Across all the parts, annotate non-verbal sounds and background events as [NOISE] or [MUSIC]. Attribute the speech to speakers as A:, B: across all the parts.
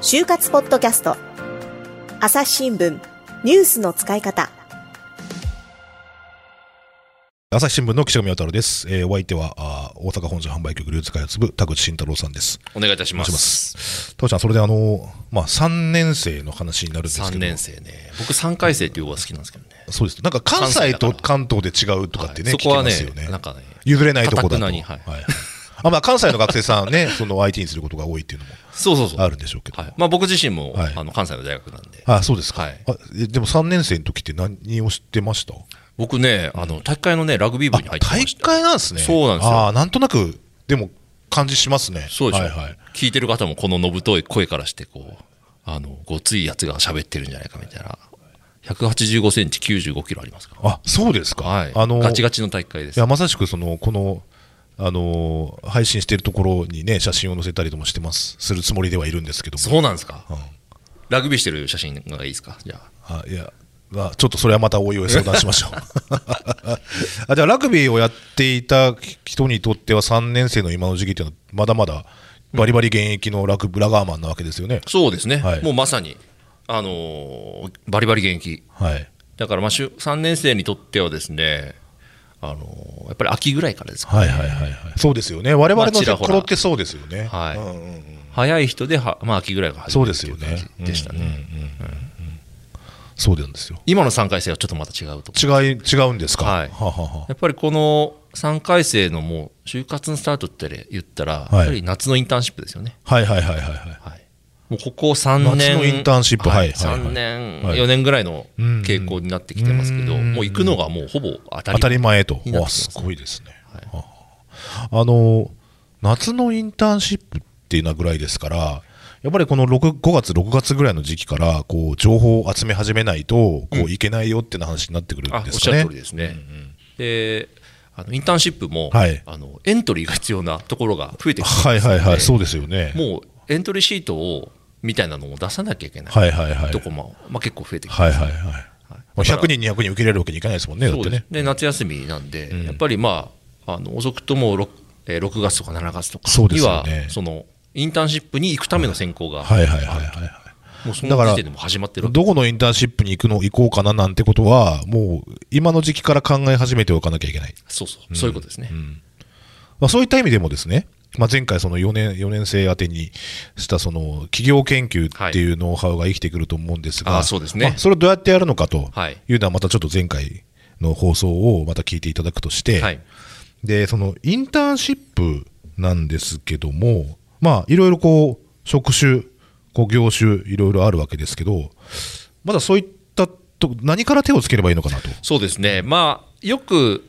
A: 就活ポッドキャスト。朝日新聞ニュースの使い方。
B: 朝日新聞の岸上太です、えーお相手はあー大阪本社販売局流通開発部田口慎太郎さんです。
C: お願いいたします。
B: ます。田口さんそれであのまあ3年生の話になるんですけ
C: 3
B: ど
C: 年生ね。僕3回生っていう方が好きなんですけどね。
B: そうです。なんか関西と関東で違うとかってね、
C: はい。そこはね
B: ね。
C: なんかね
B: 譲れないとこだと。
C: 頑なにはい
B: あまあ、関西の学生さんね [LAUGHS] その相手にすることが多いっていうのも
C: そうそうそう。
B: あるんでしょうけど、
C: はい。まあ僕自身も、
B: はい
C: あの関西の大学なんで。
B: あそうですか、
C: はい
B: あえでも3年生の時って何を知ってました？
C: 僕ね、あの、大会のね、ラグビー部に入ってま
B: 大
C: した。
B: 会なんですね
C: そうなんですよ
B: ああなんとなくでも感じしますね
C: そうでしょ、
B: はいはい
C: 聞いてる方もこののぶとい声からして、こう、あの、ごついやつが喋ってるんじゃないかみたいな。185センチ95キロありますから。
B: あそうですか、
C: はい。
B: あの
C: ガチガチの大会です
B: いや。まさしくそのこのあの配信しているところにね写真を載せたりともしてます。するつもりではいるんですけども。
C: そうなんですか、
B: うん。
C: ラグビーしてる写真がいいですか？じゃあ。
B: あいやまあ、ちょっとそれはまたおいおい相談しましょう。[LAUGHS] あじゃあラグビーをやっていた人にとっては3年生の今の時期っていうのはまだまだバリバリ現役のラグラガーマンなわけですよね、
C: そうですね。
B: はい。
C: もうまさに、あのーバリバリ現役。
B: はい。
C: だからまあしゅ3年生にとってはですね、あのーやっぱり秋ぐらいからですか、
B: はいはいはいはい。そうですよね。我々の
C: まあちらほら。
B: 頃ってそうですよね、
C: はい。
B: うんうんうん。
C: 早い人では、まあ、秋ぐらいが始
B: そう
C: まる
B: ですよね。
C: でしたね。
B: そうなんですよ。
C: 今の3回生はちょっとまた違うと
B: 違い違うんですか？
C: はい。
B: ははは
C: やっぱりこの3回生のもう就活のスタートって言ったら、
B: い。
C: やっぱり夏のインターンシップですよね。
B: はいはいはいはいはい。
C: はい、もうここ3年
B: インターンシップ。はいはいはい
C: 3年、
B: はい。
C: 4年ぐらいの
B: うん
C: 傾向になってきてますけど、
B: うん。
C: もう行くのがもうほぼ当たり
B: 当たり前と。
C: になって
B: わ
C: ます
B: すごいですね、はああ。の夏のインターンシップっていうのはぐらいですからやっぱりこの6 5月6月ぐらいの時期からこう情報を集め始めないとこういけないよっていう話になってくるんですかね、
C: る通りですね。であのインターンシップも、
B: はい。
C: あのエントリーが必要なところが増えてきて
B: はいはいはいそう
C: う
B: ですよね。
C: もうエントリーシートをみたいなのを出さなきゃいけない。
B: はいはいはい。
C: とこも、まあ、結構増えてきて
B: はいはいはい。まあ100人200人受け入れるわけにいかないですもんねね
C: そうで夏休みなんで、やっぱりまああの遅くとも 6, えー6月とか7月とかには
B: よね。
C: そのインターンシップに行くための選考が、
B: はいはいはいはいはい
C: もうその時点でもう始まってる
B: どこのインターンシップに行くの行こうかななんてことはもう今の時期から考え始めておかなきゃいけない
C: そうそう、そういうことですね、
B: まあ、そういった意味でもですね、まあ、前回その4年 ,4 年生宛てにしたその企業研究っていうノウハウが生きてくると思うんですが、
C: あそうですね。
B: まあそれをどうやってやるのかと
C: はい。
B: いうのはまたちょっと前回の放送をまた聞いていただくとして、
C: はい。
B: でそのインターンシップなんですけどもまあいろいろこう職種こう業種いろいろあるわけですけどまだそういったと何から手をつければいいのかなと。
C: そうですね。まあよく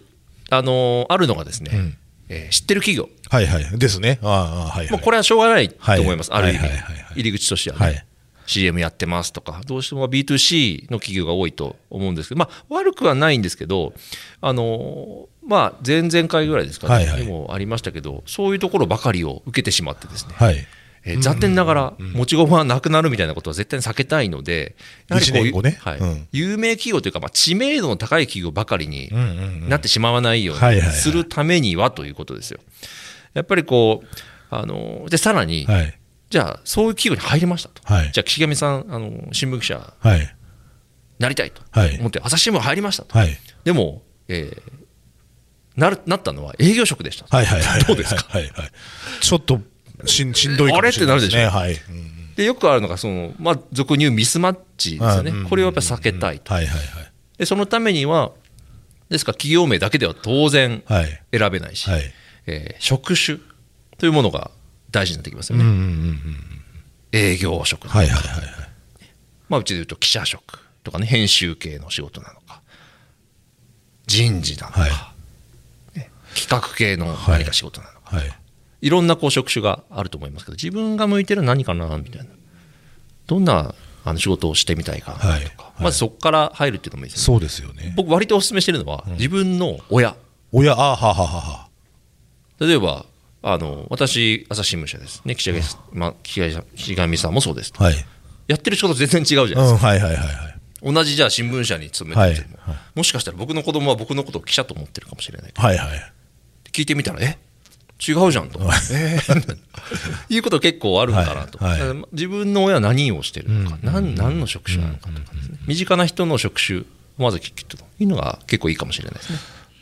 C: あのーあるのがですね、
B: ん
C: えー知ってる企業。
B: はいはい。ですね。ああはい、はい。
C: もうこれはしょうがないと思います、
B: はい
C: ある意味、
B: はい。はいはい
C: 入り口としてはね、
B: はい。
C: CM やってますとか、どうしても B2C の企業が多いと思うんですけど、まあ、悪くはないんですけど、あのまあ、前々回ぐらいですかね、
B: はいはい。
C: にもありましたけど、そういうところばかりを受けてしまってですね、
B: はい。
C: えー残念ながら、持ち駒はなくなるみたいなことは絶対に避けたいので、やはりこう
B: 一年後ね
C: はい
B: うん
C: 有名企業というか、まあ、知名度の高い企業ばかりになってしまわないようにするためにはということですよ。やっぱりこうあのでさらに、
B: はい。
C: じゃあそういう企業に入りましたと、
B: はい
C: じゃあ岸上さんあの新聞記者
B: はい。
C: なりたいと
B: はい
C: 思って朝日新聞入りましたと、
B: はい。
C: でも、えーなるなったのは営業職でしたと、
B: はいはいはい。
C: どうですか？
B: はいはい。ちょっとしんしんどいかもしれないですね。
C: あ
B: はい。うん
C: でよくあるのがその、まあ、俗に言うミスマッチですよね、
B: うん
C: これをやっぱり避けたいと、
B: はいはい
C: でそのためにはですから企業名だけでは当然
B: はい。はい。
C: 選べないし、
B: はい。
C: えー職種というものが大事になってきますよね、
B: うんうんうんうん。
C: 営業職なのか
B: はいはいはいはい。
C: まあ、うちで言うと記者職とかね編集系の仕事なのか人事なのか、
B: はい
C: ね企画系の何か仕事なのか、
B: はい。
C: い、ろんなこう職種があると思いますけど自分が向いてる何かなみたいな。どんなあの仕事をしてみたいかなとか、
B: はい。はい。
C: まずそこから入るっていうのもいいですね。
B: そうですよね。
C: 僕割とお勧めしてるのは、自分の親。
B: 親、あはははは。
C: 例えばあの私朝日新聞社です。ね岸上,、まあ、岸上さんもそうです
B: はい。
C: やってる仕事全然違うじゃないですか。
B: うん、はいはいはいはい。
C: 同じじゃあ新聞社に勤めてても、
B: はい。
C: もしかしたら僕の子供は僕のことを記者と思ってるかもしれない
B: はいはい。
C: 聞いてみたらえ？違うじゃんと、えー。[LAUGHS] いうこと結構あるんかなと、
B: はいはい。
C: だから自分の親は何をしてるのか、
B: うん。
C: 何何の職種なのかとかですね、身近な人の職種をまず聞くというのが結構いいかもしれないですね。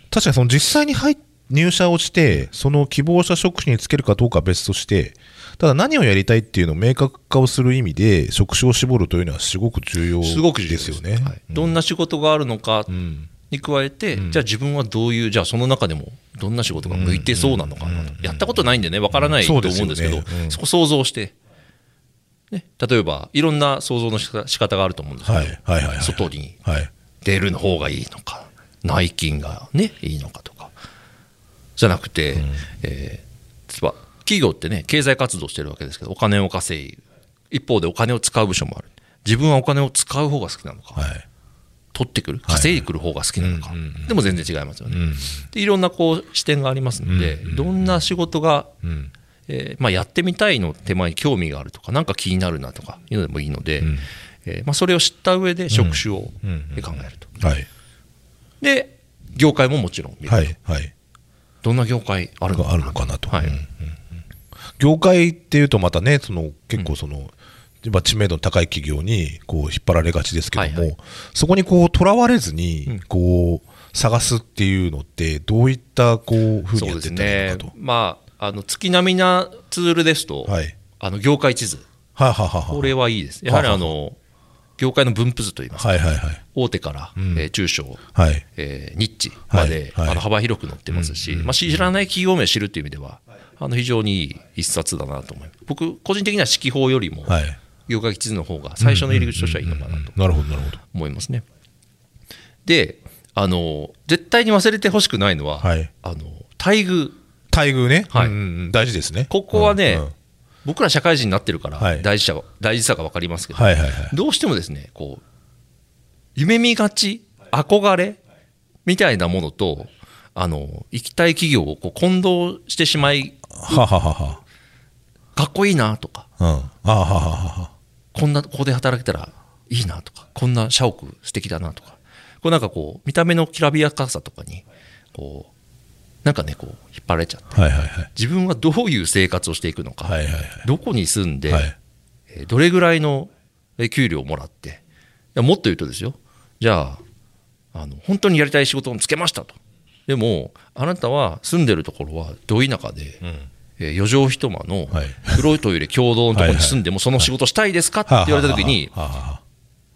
B: 確かにその実際に入っ入社をして、その希望した職種につけるかどうかは別として、ただ何をやりたいっていうのを明確化をする意味で、職種を絞るというのはすごく重要
C: すごく重要
B: です。よね。
C: はいどんな仕事があるのか
B: うん
C: に加えて、じゃあ自分はどういう、じゃあその中でもどんな仕事が向いてそうなのかなと、やったことないんでね、わからないと思うんですけど、
B: そ
C: こ想像して、ね、例えばいろんな想像の仕方があると思うんですけど、外に
B: はい。
C: 出るの方がいいのか、内勤がね、いいのかとか、じゃなくて、えー例えば企業ってね、経済活動してるわけですけど、お金を稼い、一方でお金を使う部署もある。自分はお金を使う方が好きなのか、
B: はい。
C: 取ってくる、稼いでくる方が好きなのか、
B: うんうんうん
C: でも全然違いますよね。
B: うん。
C: でいろんなこう視点がありますので、どんな仕事が、
B: うん。
C: えーまあ、やってみたいの手前に興味があるとか、なんか気になるなとかいうのでもいいので、
B: ん
C: えーまあ、それを知った上で職種を考えると。
B: はい。
C: で、業界ももちろん見ると、
B: はい。はい。
C: どんな業界あるのかな
B: あるのかなと。
C: はい
B: 業界っていうとまたね、その結構その、まあ知名度の高い企業にこう引っ張られがちですけども、
C: はいはい
B: そこにこうとらわれずに
C: うん
B: こう探すっていうのってどういったこうふうにやってたらいと。、
C: まあ、あの月並みなツールですと、
B: はい。
C: あの業界地図、
B: はいはいはいはい。
C: これはいいです。やはりあの業界の分布図といいますか、
B: はいはいはい。
C: 大手から、
B: うん
C: えー中小、
B: はい。
C: えーニッチまで、
B: はいはい
C: あの幅広く載ってますし、まあ、知らない企業名を知るという意味では、あの非常にいい一冊だなと思います。僕、個人的には指揮法よりも、
B: はい。
C: 業界地図の方が最初の入り口としてはいいのかなと
B: なるほどなるほど。
C: 思いますね。で、あの絶対に忘れてほしくないのは、
B: はい
C: あの待遇、
B: 待遇ね。
C: はい
B: うん大事ですね。
C: ここはね、
B: うんうん
C: 僕ら社会人になってるから
B: はい
C: 大事さは、大事さが分かりますけど、
B: はいはいはい。
C: どうしてもですね、こう、夢見がち、憧れみたいなものと、あの、行きたい企業をこう混同してしまい、
B: はははは。
C: かっこいいなとか、
B: うん。あはははは。
C: こんな、ここで働けたらいいなとか、こんな社屋素敵だなとか、こうなんかこう、見た目のきらびやかさとかに、こう、なんかね、こう、引っ張られちゃって、
B: はいはいはい。
C: 自分はどういう生活をしていくのか、
B: はいはいはい。
C: どこに住んで、
B: はい
C: えーどれぐらいのえー給料をもらって、いやもっと言うとですよ、じゃあ、あの本当にやりたい仕事をつけましたと。でも、あなたは住んでるところはど田舎で、えー四畳一間の
B: はい。
C: 黒いトイレ共同のところに住んでも、その仕事したいですか？って言われたときに、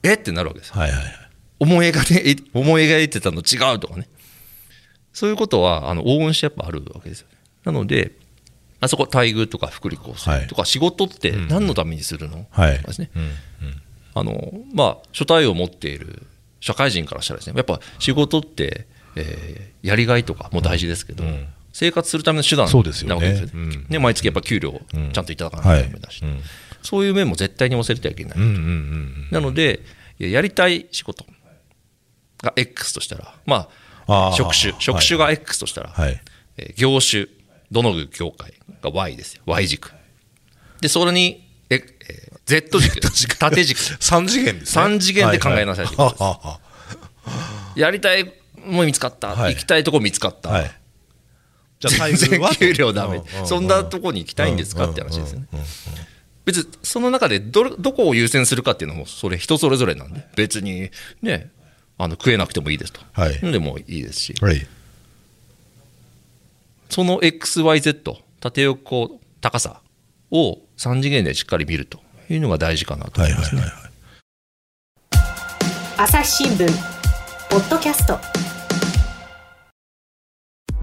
C: え？ってなるわけです。
B: はいはいはい。
C: 思い描いて [LAUGHS] 思い描いてたの違うとかね。そういうことは、あの往々にしてやっぱあるわけですよ。なので、あそこ待遇とか福利厚生とか仕事って何のためにするの、
B: はい。
C: とかですね。あのまあ、初対を持っている社会人からしたらですね、やっぱ仕事って、えーやりがいとかも大事ですけど、
B: うん
C: 生活するための手段
B: そうですよね。
C: なわけですよね。
B: うん。
C: ね毎月やっぱ給料をちゃんといただかな
B: はいい
C: とダメだし、
B: うん。
C: そういう面も絶対に忘れてはいけない。なので、いややりたい仕事が X としたら、まあ、職種、職種が X としたら、
B: はい。
C: えー業種、どの業界が Y ですよ、Y 軸。で、それに、ええー Z 軸、縦軸。[LAUGHS]
B: 三次元ですね。
C: 三次元で考えなさい [LAUGHS] やりたいもの見つかった、
B: はい。
C: 行きたいとこ見つかった、
B: ははいじゃあ
C: 全然
B: は？
C: 給料ダメ、
B: うんうんうん。
C: そんなとこに行きたいんですか？って話ですよね。
B: うんうんうん
C: 別にその中でどれどこを優先するかっていうのもそれ人それぞれなんで。別にねあの食えなくてもいいですと、
B: はい。
C: でもいいですし。
B: はい。
C: その XYZ 縦横高さを3次元でしっかり見ると。いうのが大事かなと
B: は
C: 思いますね。
B: いはいはいはい。
A: 朝日新聞ポッドキャスト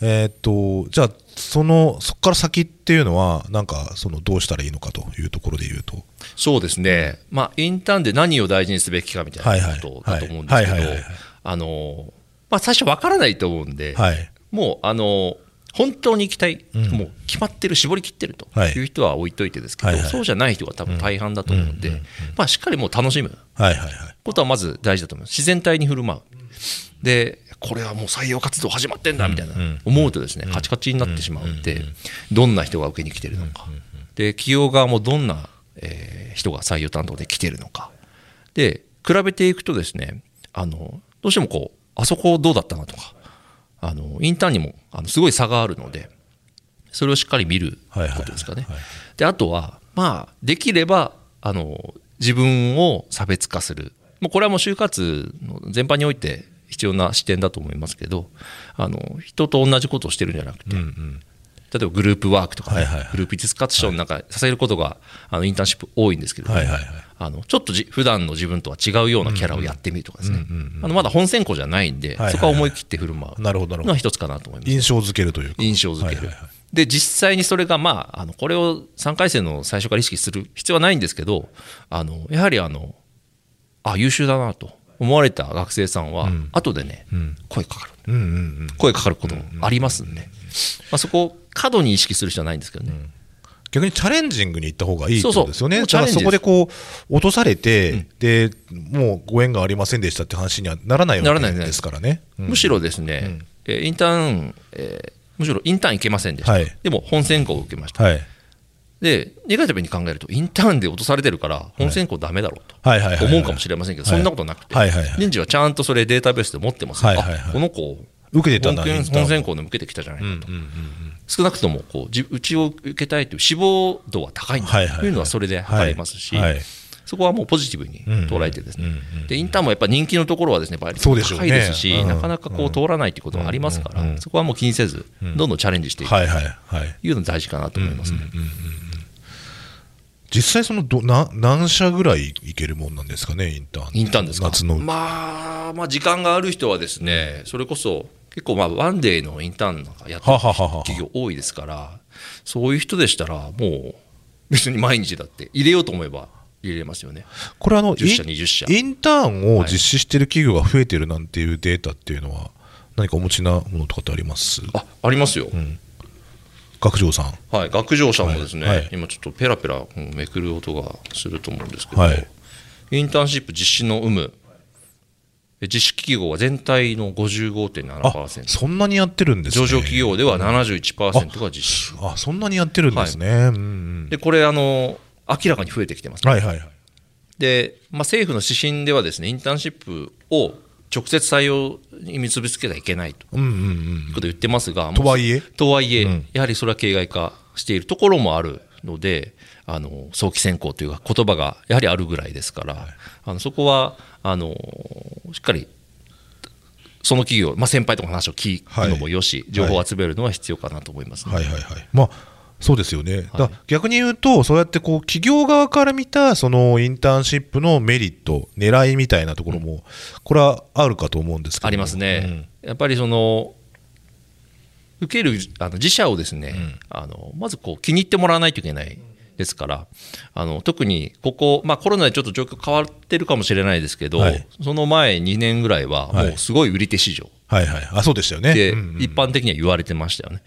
B: えーっと、じゃあ、その、そこから先っていうのは、なんか、その、どうしたらいいのかというところで言うと。
C: そうですね、まあ、インターンで何を大事にすべきかみたいなことだと思うんですけどあのまあ最初分からないと思うんで、
B: はい。
C: もうあの本当に行きたい、
B: うん
C: もう決まってる、絞り切ってると
B: はい
C: いう人は置いといてですけど、
B: はいはい
C: そうじゃない人が多分大半だと思うので、
B: うんうん
C: まあ、しっかりもう楽しむ
B: はいはいはい。
C: ことはまず大事だと思います。自然体に振る舞う。で、これはもう採用活動始まってんだみたいな思うとですね、カチカチになってしまうんで、どんな人が受けに来てるのか。で、企業側もどんな、えー人が採用担当で来てるのか。で、比べていくとですね、あの、どうしてもこう、あそこどうだったなとか、あの、インターンにもあのすごい差があるので、それをしっかり見ることですかね
B: はい。
C: で、あとは、まあ、できれば、あの、自分を差別化する。もうこれはもう就活の全般において必要な視点だと思いますけど、あの、人と同じことをしてるんじゃなくて、
B: うんうん。
C: 例えばグループワークとかね、
B: はいはいはい。
C: グループディスカッションなんかさせることが、あのインターンシップ多いんですけれども、
B: はいはいはい。
C: あのちょっとじ普段の自分とは違うようなキャラをやってみるとかですね、あのまだ本選考じゃないんで、
B: はいはい
C: そこは思い切って振る舞うのは一つかなと思います。
B: 印象付けるというか。
C: 印象づける、
B: はいはいはい。
C: で実際にそれが、まあ、あのこれを3回生の最初から意識する必要はないんですけどあのやはりあのあ優秀だなと思われた学生さんは、後でね、
B: ん。
C: 声かかる。
B: うんうんうん。
C: 声かかることもありますんで、まあ、そこを過度に意識する必要はないんですけどね、
B: 逆にチャレンジングに行った方がいいってことですよね。
C: そうそ
B: こでこう、落とされて、で、もうご縁がありませんでしたって話にはならないわけです。からね。うん。
C: むしろですね、えーインターン、えーむしろインターン行けませんでした、
B: はい。
C: でも本選考を受けました、
B: はい。
C: でネガティブに考えるとインターンで落とされてるから本選考ダメだろうと、思うかもしれませんけど、そんなことなくて、人事はちゃんとそれデータベースで持ってますよ、
B: はいはいはい。
C: あこの子、
B: 受けてたんだ
C: 本選考でも受けてきたじゃないかと、
B: うんうんうん
C: 少なくともこうじうちを受けたいという志望度は高いんだと。いうのはそれで測れますし、
B: はい。はい
C: そこはもうポジティブに捉えてですね、
B: うんうん
C: でインターンもやっぱ人気のところはですねやっぱり
B: そうでしょうね。
C: 高いですし、
B: うん。
C: なかなかこう通らないということがありますから、
B: うんうんうん
C: そこはもう気にせず、どんどんチャレンジしていく。と。
B: い
C: うのが大事かなと思いますね。
B: 実際そのどな何社ぐらい行けるもんなんですかねインターン
C: インターンですか？
B: 夏の、
C: まあ、まあ時間がある人はですねそれこそ結構まあワンデーのインターンなんかやってる
B: はははは
C: 企業多いですからそういう人でしたらもう別に毎日だって入れようと思えば入れれますよね。
B: これあの
C: 10社
B: イン
C: 20社。
B: インターンを実施している企業が増えてるなんていうデータっていうのは何かお持ちなものとかってあります？
C: あありますよ、
B: 学長さん。
C: はい、学上さんもですね、
B: はいはい。
C: 今ちょっとペラペラうんめくる音がすると思うんですけど、
B: はい。
C: インターンシップ実施の有無え実施企業は全体の
B: あ
C: 55.7%
B: そんなにやってるんですね。
C: 上場企業では71%が実施。
B: あそんなにやってるんですね、うんうん。
C: でこれあの明らかに増えてきてます、
B: はいはいはい。
C: で、まあ、政府の指針ではですねインターンシップを直接採用に結びつけてはいけないと
B: うんうんうん。
C: いうことを言ってますが、
B: とはいえ？
C: とはいえ、
B: うん。
C: やはりそれは形骸化しているところもあるので、あの早期選考というか、言葉がやはりあるぐらいですから、あのそこはあのしっかりその企業、まあ、先輩とかの話を聞くのもよし、情報を集めるのは必要かなと思います、ね。
B: はいはいはい。まあそうですよね、だ逆に言うと、そうやってこう企業側から見たそのインターンシップのメリット、狙いみたいなところも、これはあるかと思うんですけど
C: ありますね、やっぱりその受けるあの自社をですね、あのまずこう気に入ってもらわないといけないですから、あの特にここ、まあ、コロナでちょっと状況変わってるかもしれないですけど、
B: はい。
C: その前2年ぐらいは、
B: はい。
C: もうすごい売り手市場。
B: はいはい、あそうでしたよね。
C: で、
B: うんうん。
C: 一般的には言われてましたよね。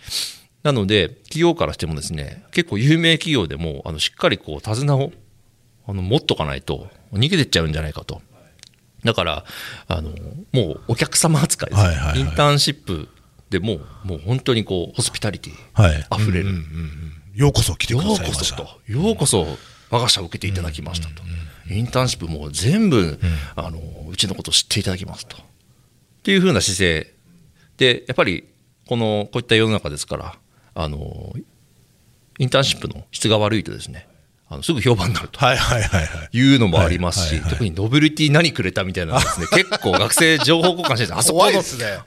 C: なので、企業からしてもですね、結構有名企業でも、あのしっかりこう手綱をあの持っとかないと、逃げてっちゃうんじゃないかと。だから、あのもうお客様扱いです、
B: はいはいはい。
C: インターンシップでもう、もう本当にこうホスピタリティ
B: はい、
C: 溢れる。
B: うんうんうんうん。ようこそ来てく
C: ようこ
B: ださいました。
C: そと、ようこそ我が社を受けていただきましたと、インターンシップもう全部、あのうちのことを知っていただきますと。っていうふうな姿勢で、やっぱりこのこういった世の中ですから、あのインターンシップの質が悪いとですね、あのすぐ評判になると。
B: はい
C: うのもありますし、特にノベルティ何くれたみたいなのですね、[LAUGHS] 結構学生情報交換してて、あそこの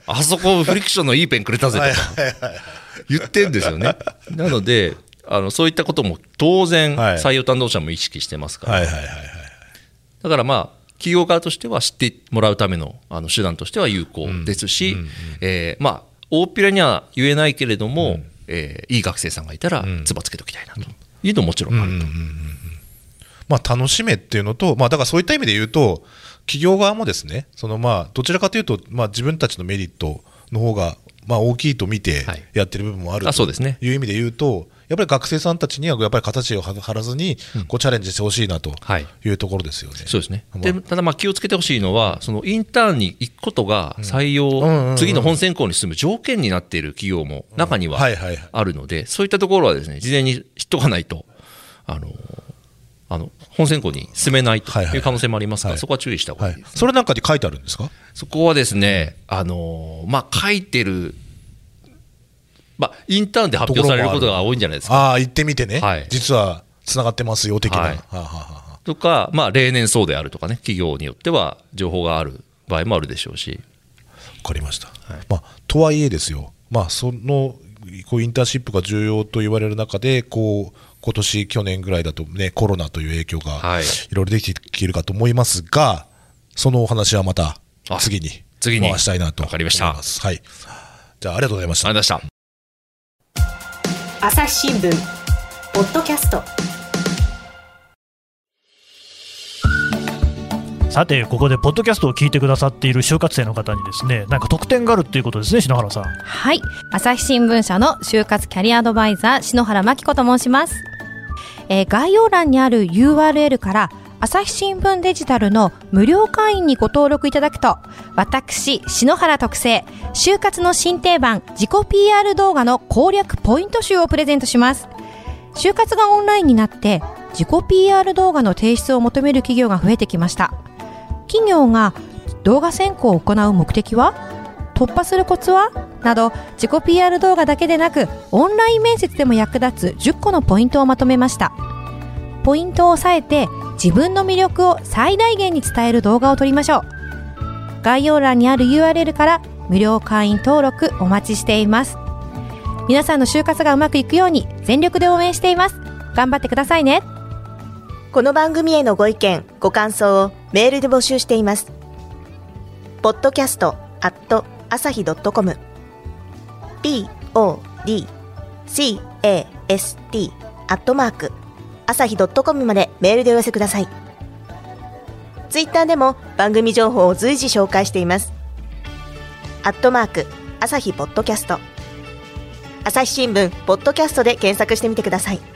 C: あそこフリクションのいいペンくれたぜとか、言ってんですよね。なので、あのそういったことも当然、
B: はい。
C: 採用担当者も意識してますから。だからまあ、企業側としては知ってもらうためのあの手段としては有効ですし、えーまあ、大っぴらには言えないけれども、えーいい学生さんがいたら、つばつけておきたいなと。いうのももちろんあると。
B: まあ、楽しめっていうのと、まあ、だからそういった意味で言うと、企業側もですね、そのまあどちらかというと、まあ、自分たちのメリットの方がまあ、大きいと見て
C: はい。
B: やってる部分もあると
C: あそうですね。
B: いう意味で言うと、やっぱり学生さんたちにはやっぱり形を張らずにこうチャレンジしてほしいなと
C: はい。
B: いうところですよね。
C: そうですね。
B: まあ。
C: で、ただまあ気をつけてほしいのは、そのインターンに行くことが採
B: うんうんうんうん。
C: 用、次の本選考に進む条件になっている企業も中には
B: はいはいはい。
C: あるので、そういったところはですね、事前に知っとかないと、あの、あの、本選考に進めないと
B: はいはい。
C: いう可能性もありますから、
B: はい。
C: そこは注意した方が
B: はいい
C: いです。
B: それなんかに書いてあるんですか？
C: そこはですね、あの、まあ、書いてる、まあ、インターンで発表されることが多いんじゃないですか。
B: ああ、行ってみてね、
C: はい。
B: 実はつながってますよ的な。
C: はい。
B: はあはあはあ。
C: とか、まあ、例年そうであるとかね、企業によっては情報がある場合もあるでしょうし。
B: わかりました、まあ、とはいえですよ、まあ、そのこうインターンシップが重要と言われる中でこう今年去年ぐらいだと、ね、コロナという影響が
C: はい。
B: いろいろできてきているかと思いますが、そのお話はまた
C: あ
B: 次に
C: 次に。
B: 回したいなと
C: わかりました。
B: 思います。はい、じゃあありがとうございました。
C: ありがとうございました。
A: 朝日新聞ポッドキャスト。
D: さてここでポッドキャストを聞いてくださっている就活生の方にですねなんか特典があるっていうことですね篠原さん。
E: はい。朝日新聞社の就活キャリアアドバイザー、篠原真紀子と申します。えー概要欄にある URL から、朝日新聞デジタルの無料会員にご登録いただくと、私、篠原特製、就活の新定番、自己 PR 動画の攻略ポイント集をプレゼントします。就活がオンラインになって、自己 PR 動画の提出を求める企業が増えてきました。企業が動画選考を行う目的は？突破するコツは？など自己 PR 動画だけでなくオンライン面接でも役立つ10個のポイントをまとめました。ポイントを押さえて自分の魅力を最大限に伝える動画を撮りましょう。概要欄にある URL から無料会員登録お待ちしています。皆さんの就活がうまくいくように全力で応援しています。頑張ってくださいね。
A: この番組へのご意見ご感想をメールで募集しています。ポッドット朝日 .com podcast アットマーク。朝日 .com までメールでお寄せください。ツイッターでも番組情報を随時紹介しています。アットマーク朝日ポッドキャスト。朝日新聞ポッドキャストで検索してみてください。